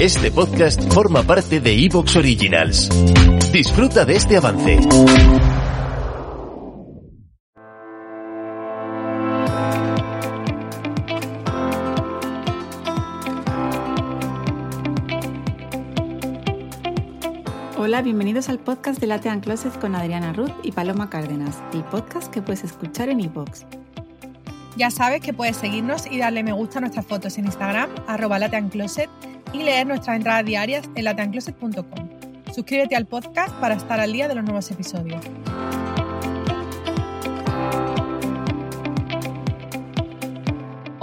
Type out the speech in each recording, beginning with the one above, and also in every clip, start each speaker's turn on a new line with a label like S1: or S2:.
S1: Este podcast forma parte de Evox Originals. Disfruta de este avance.
S2: Hola, bienvenidos al podcast de Latean Closet con Adriana Ruth y Paloma Cárdenas, el podcast que puedes escuchar en iVoox.
S3: Ya sabes que puedes seguirnos y darle me gusta a nuestras fotos en Instagram, arroba lateancloset, y leer nuestras entradas diarias en lateancloset.com. Suscríbete al podcast para estar al día de los nuevos episodios.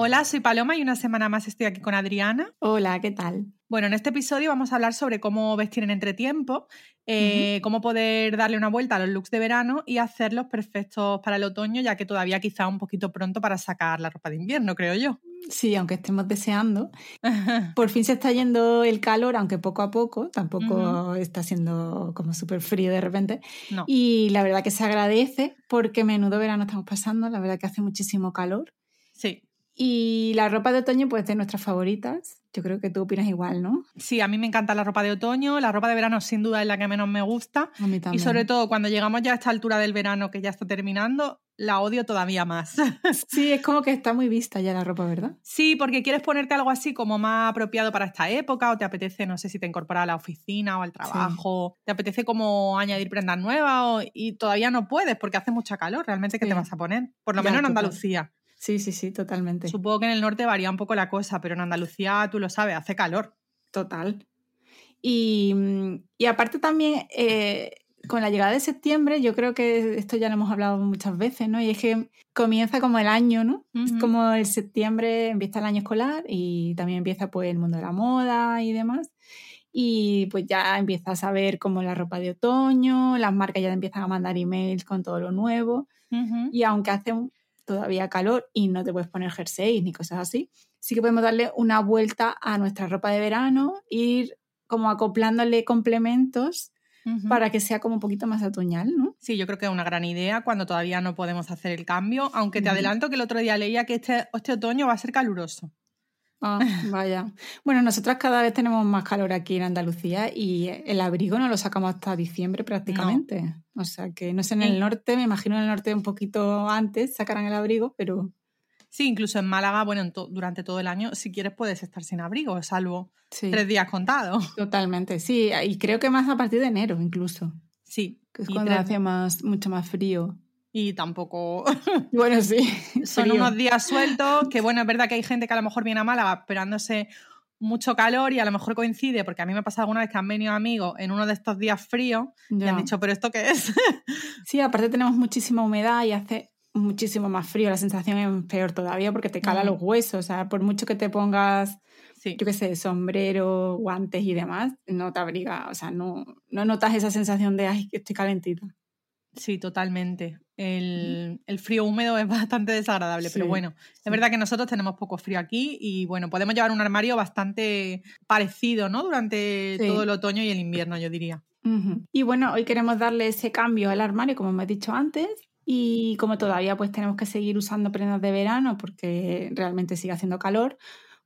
S3: Hola, soy Paloma y una semana más estoy aquí con Adriana.
S2: Hola, ¿qué tal?
S3: Bueno, en este episodio vamos a hablar sobre cómo vestir en entretiempo, eh, cómo poder darle una vuelta a los looks de verano y hacerlos perfectos para el otoño, ya que todavía quizá un poquito pronto para sacar la ropa de invierno, creo yo.
S2: Sí, aunque estemos deseando. Por fin se está yendo el calor, aunque poco a poco, tampoco está siendo como súper frío de repente.
S3: No.
S2: Y la verdad que se agradece porque menudo verano estamos pasando, la verdad que hace muchísimo calor.
S3: Sí.
S2: Y la ropa de otoño, pues de nuestras favoritas. Yo creo que tú opinas igual, ¿no?
S3: Sí, a mí me encanta la ropa de otoño, la ropa de verano sin duda es la que menos me gusta.
S2: A mí
S3: Y
S2: también.
S3: sobre todo cuando llegamos ya a esta altura del verano que ya está terminando, la odio todavía más.
S2: Sí, es como que está muy vista ya la ropa, ¿verdad?
S3: Sí, porque quieres ponerte algo así como más apropiado para esta época o te apetece, no sé si te incorporas a la oficina o al trabajo, te apetece como añadir prendas nuevas o- y todavía no puedes porque hace mucha calor, realmente ¿qué
S2: Sí.
S3: te vas a poner? Por lo
S2: Ya,
S3: menos en. Andalucía.
S2: Sí, sí, sí, totalmente.
S3: Supongo que en el norte varía un poco la cosa, pero en Andalucía tú lo sabes, hace calor.
S2: Total. Y, mm, y aparte también, eh, con la llegada de septiembre, yo creo que esto ya lo hemos hablado muchas veces, ¿no? Y es que comienza como el año, ¿no? Es como el septiembre empieza el año escolar y también empieza pues el mundo de la moda y demás. Y pues ya empiezas a ver como la ropa de otoño, las marcas ya te empiezan a mandar emails con todo lo nuevo. Y aunque hace todavía calor y no te puedes poner jerseys ni cosas así, sí que podemos darle una vuelta a nuestra ropa de verano, ir como acoplándole complementos para que sea como un poquito más otoñal, ¿no?
S3: Sí, yo creo que es una gran idea cuando todavía no podemos hacer el cambio, aunque te adelanto que el otro día leía que este, este otoño va a ser caluroso.
S2: Ah, vaya. Bueno, nosotras cada vez tenemos más calor aquí en Andalucía y el abrigo no lo sacamos hasta diciembre prácticamente. O sea que no sé, en el norte, me imagino en el norte un poquito antes sacarán el abrigo, pero
S3: Sí, incluso en Málaga, bueno, en to- durante todo el año, si quieres puedes estar sin abrigo, salvo
S2: sí,
S3: tres días contados.
S2: totalmente. Sí, y creo que más a partir de enero incluso,
S3: Sí,
S2: que es
S3: y,
S2: cuando hace más, mucho más frío.
S3: Y tampoco
S2: Bueno, sí.
S3: son
S2: frío.
S3: unos días sueltos, que bueno, es verdad que hay gente que a lo mejor viene a Málaga esperándose mucho calor y a lo mejor coincide, porque a mí me ha pasado alguna vez que han venido amigos en uno de estos días fríos y han dicho, pero ¿esto qué es?
S2: Sí, aparte tenemos muchísima humedad y hace muchísimo más frío. La sensación es peor todavía porque te cala
S3: Mm.
S2: los huesos. O sea, por mucho que te pongas,
S3: sí.
S2: yo qué sé, sombrero, guantes y demás, no te abriga. O sea, no, no notas esa sensación de, ay, que estoy calentita.
S3: Sí, totalmente. El, el frío húmedo es bastante desagradable, pero bueno,
S2: sí.
S3: es verdad que nosotros tenemos poco frío aquí y bueno, podemos llevar un armario bastante parecido, ¿no? Durante
S2: Sí.
S3: todo el otoño y el invierno, yo diría.
S2: Y bueno, hoy queremos darle ese cambio al armario, como hemos dicho antes. Y como todavía pues tenemos que seguir usando prendas de verano porque realmente sigue haciendo calor,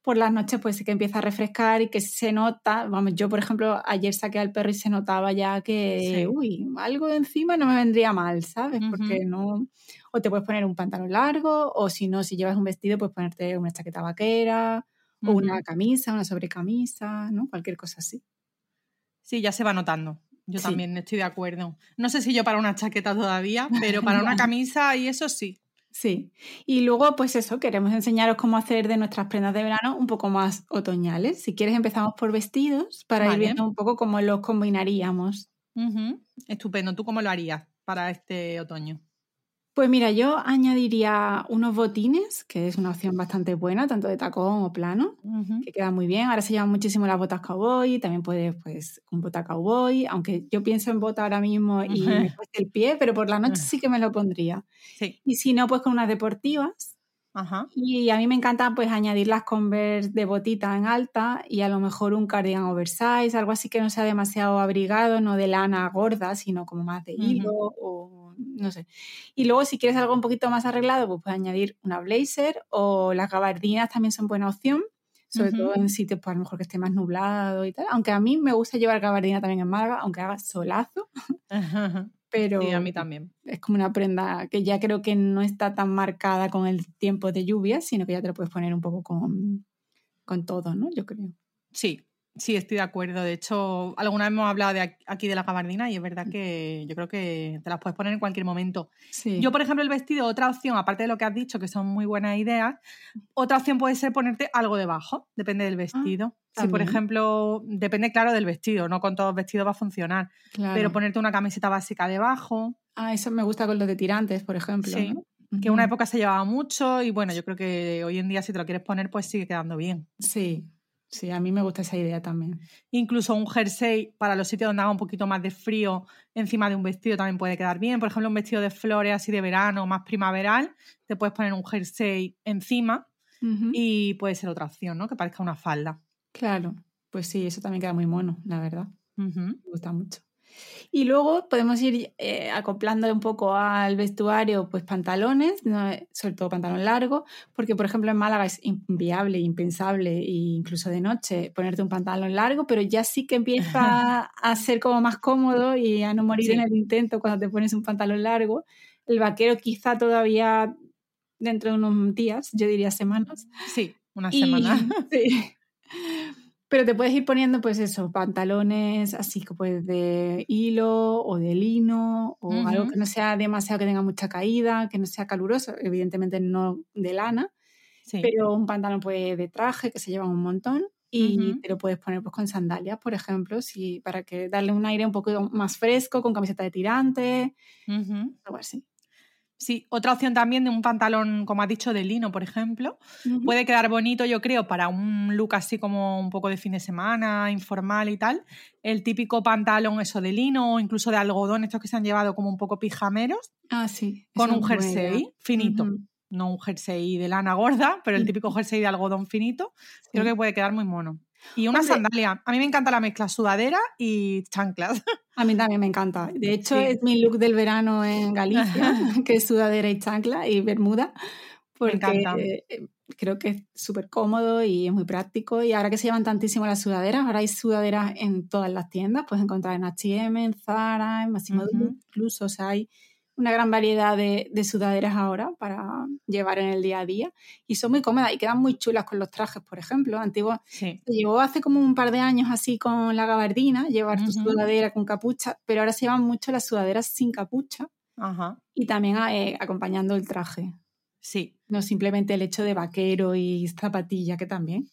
S2: por las noches pues sí que empieza a refrescar y que se nota, vamos, yo por ejemplo ayer saqué al perro y se notaba ya que,
S3: Sí.
S2: uy, algo de encima no me vendría mal, ¿sabes? Porque no, o te puedes poner un pantalón largo, o si no, si llevas un vestido, pues ponerte una chaqueta vaquera, o una camisa, una sobrecamisa, ¿no? Cualquier cosa así.
S3: Sí, ya se va notando. Yo
S2: Sí.
S3: también estoy de acuerdo. No sé si yo para una chaqueta todavía, pero para una camisa y eso sí.
S2: Sí. Y luego, pues eso, queremos enseñaros cómo hacer de nuestras prendas de verano un poco más otoñales. Si quieres, empezamos por vestidos para ir viendo un poco cómo los combinaríamos.
S3: Estupendo. ¿Tú cómo lo harías para este otoño?
S2: Pues mira, yo añadiría unos botines, que es una opción bastante buena, tanto de tacón o plano, que queda muy bien. Ahora se llevan muchísimo las botas cowboy, también puedes, pues, un bota cowboy, aunque yo pienso en bota ahora mismo y me cuesta el pie, pero por la noche sí que me lo pondría. Y si no, pues con unas deportivas. Y a mí me encanta pues añadir las Converse de botita en alta y a lo mejor un cardigan oversize, algo así que no sea demasiado abrigado, no de lana gorda, sino como más de hilo o no sé. Y luego si quieres algo un poquito más arreglado, pues puedes añadir una blazer o las gabardinas también son buena opción, sobre todo en sitios pues a lo mejor que esté más nublado y tal. Aunque a mí me gusta llevar gabardina también en Málaga, aunque haga solazo. Pero
S3: sí, a mí también.
S2: Es como una prenda que ya creo que no está tan marcada con el tiempo de lluvia, sino que ya te lo puedes poner un poco con, con todo, ¿no? Yo creo.
S3: Sí, Sí, estoy de acuerdo. De hecho, alguna vez hemos hablado de aquí de la gabardina y es verdad que yo creo que te las puedes poner en cualquier momento. Yo, por ejemplo, el vestido, otra opción, aparte de lo que has dicho, que son muy buenas ideas, otra opción puede ser ponerte algo debajo, depende del ah, vestido. si, por ejemplo, depende, claro, del vestido, no con todos los vestidos va a funcionar, pero ponerte una camiseta básica debajo.
S2: Ah, eso me gusta con los de tirantes, por ejemplo. Sí.
S3: Que una época se llevaba mucho y bueno, yo creo que hoy en día si te lo quieres poner, pues sigue quedando bien.
S2: Sí, Sí, a mí me gusta esa idea también.
S3: Incluso un jersey para los sitios donde haga un poquito más de frío encima de un vestido también puede quedar bien. Por ejemplo, un vestido de flores así de verano, más primaveral, te puedes poner un jersey encima y puede ser otra opción, ¿no? Que parezca una falda.
S2: Claro, pues sí, eso también queda muy mono, la verdad. Me gusta mucho. Y luego podemos ir eh, acoplando un poco al vestuario, pues pantalones, sobre todo pantalón largo, porque por ejemplo en Málaga es inviable, impensable, e incluso de noche, ponerte un pantalón largo, pero ya sí que empieza a ser como más cómodo y a no morir en el intento cuando te pones un pantalón largo. El vaquero quizá todavía dentro de unos días, yo diría semanas.
S3: Sí, una semana.
S2: Sí. Pero te puedes ir poniendo, pues eso, pantalones así como pues de hilo o de lino o algo que no sea demasiado que tenga mucha caída, que no sea caluroso, evidentemente no de lana, pero un pantalón pues de traje que se lleva un montón y te lo puedes poner pues con sandalias, por ejemplo, si, para que darle un aire un poco más fresco, con camiseta de tirante, algo así.
S3: Sí, otra opción también de un pantalón, como has dicho, de lino, por ejemplo. Puede quedar bonito, yo creo, para un look así como un poco de fin de semana, informal y tal. El típico pantalón eso de lino o incluso de algodón, estos que se han llevado como un poco pijameros.
S2: Ah, sí.
S3: Con un jersey finito. No un jersey de lana gorda, pero el típico jersey de algodón finito. Creo que puede quedar muy mono. Y una sandalia. A mí me encanta la mezcla sudadera y chanclas.
S2: A mí también me encanta. De hecho, es mi look del verano en Galicia, que es sudadera y chancla y bermuda. Porque eh, creo que es súper cómodo y es muy práctico. Y ahora que se llevan tantísimo las sudaderas, ahora hay sudaderas en todas las tiendas. Puedes encontrar en H&M, en Zara, en Massimo incluso. O sea, hay una gran variedad de, sudaderas ahora para llevar en el día a día y son muy cómodas y quedan muy chulas con los trajes, por ejemplo. Antiguo, se llevó hace como un par de años así con la gabardina, llevar tu sudadera con capucha, pero ahora se llevan mucho las sudaderas sin capucha y también eh, acompañando el traje.
S3: Sí.
S2: No simplemente el hecho de vaquero y zapatilla, que también.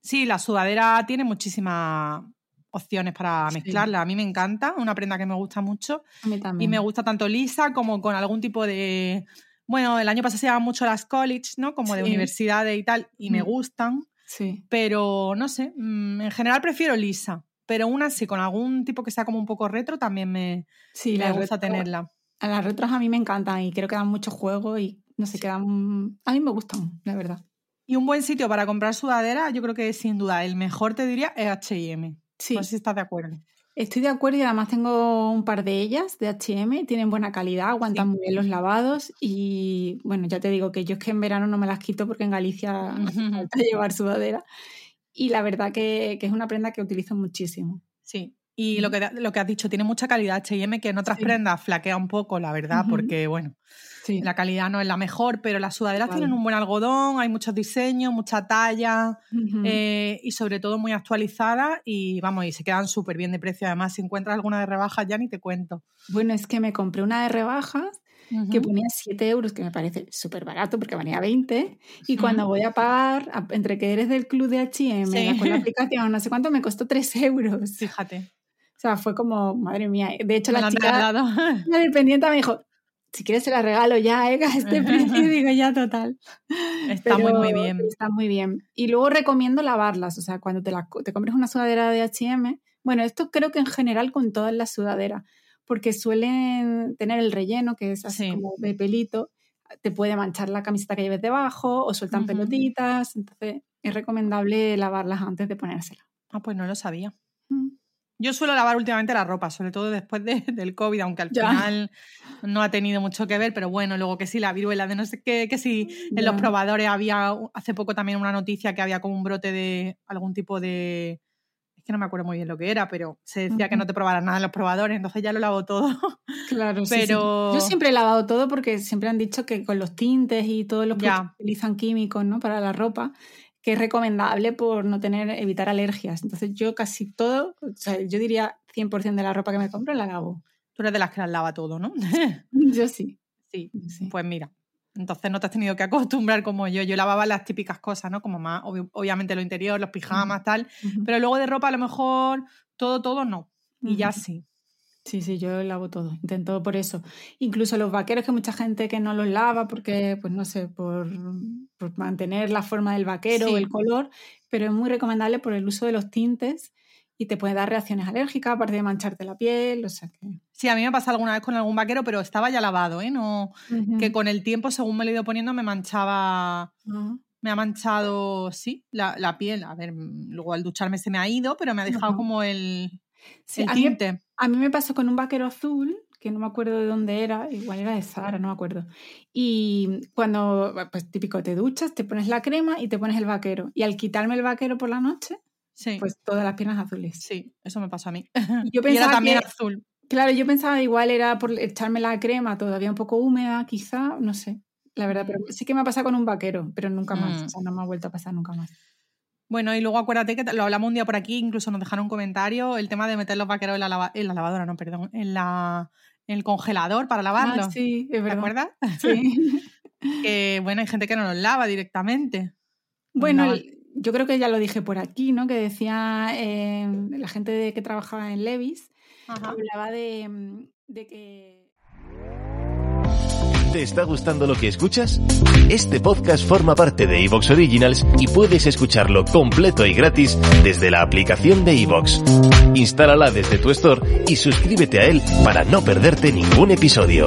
S3: Sí, la sudadera tiene muchísima opciones para mezclarla. A mí me encanta, una prenda que me gusta mucho.
S2: A mí también.
S3: Y me gusta tanto lisa como con algún tipo de. Bueno, el año pasado se llaman mucho las college, ¿no? Como de universidades y tal, y me mm. gustan.
S2: Sí.
S3: Pero no sé, mm, en general prefiero lisa. Pero una sí, con algún tipo que sea como un poco retro, también me, sí, me gusta tenerla.
S2: A las retros a mí me encantan y creo que dan mucho juego y no sé, quedan. A mí me gustan, la verdad.
S3: Y un buen sitio para comprar sudadera, yo creo que sin duda el mejor te diría es HM. Sí. No sé si estás de acuerdo.
S2: Estoy de acuerdo y además tengo un par de ellas de HM, tienen buena calidad, aguantan muy bien los lavados y bueno, ya te digo que yo es que en verano no me las quito porque en Galicia falta llevar sudadera y la verdad que, es una prenda que utilizo muchísimo.
S3: Sí, y lo que, lo que has dicho, tiene mucha calidad HM que en otras prendas flaquea un poco, la verdad, porque bueno, la calidad no es la mejor, pero las sudaderas tienen un buen algodón, hay muchos diseños, mucha talla eh, y sobre todo muy actualizadas y vamos, y se quedan súper bien de precio. Además, si encuentras alguna de rebajas ya ni te cuento.
S2: Bueno, es que me compré una de rebajas que ponía 7 euros, que me parece súper barato porque valía 20. Y cuando voy a pagar, entre que eres del club de HM, con la aplicación, no sé cuánto, me costó 3 euros.
S3: Fíjate.
S2: O sea, fue como, madre mía. De hecho, la chica, la dependiente me dijo, si quieres se la regalo ya, ¿eh? A este precio, digo ya total.
S3: Está muy, muy bien.
S2: Está muy bien. Y luego recomiendo lavarlas, o sea, cuando te, la, te compres una sudadera de H&M, bueno, esto creo que en general con todas las sudaderas, porque suelen tener el relleno, que es así como de pelito, te puede manchar la camiseta que lleves debajo o sueltan pelotitas, entonces es recomendable lavarlas antes de ponérsela.
S3: Ah, pues no lo sabía. Mm. Yo suelo lavar últimamente la ropa, sobre todo después del COVID, aunque al final no ha tenido mucho que ver, pero bueno, luego que sí, la viruela de no sé qué, que sí, en los probadores había hace poco también una noticia que había como un brote de algún tipo de, que no me acuerdo muy bien lo que era, pero se decía que no te probaran nada en los probadores, entonces ya lo lavo todo.
S2: Claro, pero... Sí, Yo siempre he lavado todo porque siempre han dicho que con los tintes y todos los que utilizan químicos ¿no? para la ropa, que es recomendable por no tener, evitar alergias. Entonces yo casi todo, o sea, yo diría 100% de la ropa que me compro la lavo.
S3: Tú eres de las que las lava todo, ¿no?
S2: yo sí.
S3: Sí, sí. pues mira, entonces no te has tenido que acostumbrar como yo. Yo lavaba las típicas cosas, ¿no? Como más, obviamente lo interior, los pijamas, tal. Pero luego de ropa a lo mejor todo, todo no. Y ya sí.
S2: Sí, sí, yo lavo todo, intento por eso. Incluso los vaqueros, que mucha gente que no los lava porque, pues no sé, por, mantener la forma del vaquero o el color, pero es muy recomendable por el uso de los tintes y te puede dar reacciones alérgicas, aparte de mancharte la piel, o sea que...
S3: Sí, a mí me ha pasado alguna vez con algún vaquero, pero estaba ya lavado, ¿eh? No, Que con el tiempo, según me lo he ido poniendo, me manchaba... Me ha manchado, sí, la, piel. A ver, luego al ducharme se me ha ido, pero me ha dejado como el, tinte.
S2: A mí, me pasó con un vaquero azul, que no me acuerdo de dónde era, igual era de Zara, no me acuerdo. Y cuando, pues típico, te duchas, te pones la crema y te pones el vaquero. Y al quitarme el vaquero por la noche, pues todas las piernas azules.
S3: Sí, eso me pasó a mí.
S2: Yo pensaba era también azul. Claro, yo pensaba igual era por echarme la crema todavía un poco húmeda, quizá, no sé, la verdad, pero sí que me ha pasado con un vaquero, pero nunca más, o mm. sea, no me ha vuelto a pasar nunca más.
S3: Bueno, y luego acuérdate que lo hablamos un día por aquí, incluso nos dejaron un comentario, el tema de meter los vaqueros en la, en la lavadora, no, perdón, en, la, en el congelador para lavarlo. Ah,
S2: sí, es verdad.
S3: ¿Te acuerdas?
S2: Sí.
S3: que, bueno, hay gente que no los lava directamente.
S2: Bueno, yo creo que ya lo dije por aquí, ¿no? Que decía eh, la gente que trabajaba en Levis, hablaba de, mm, de que...
S1: ¿Te está gustando lo que escuchas? Este podcast forma parte de Evox Originals y puedes escucharlo completo y gratis desde la aplicación de Evox. Instálala desde tu store y suscríbete a él para no perderte ningún episodio.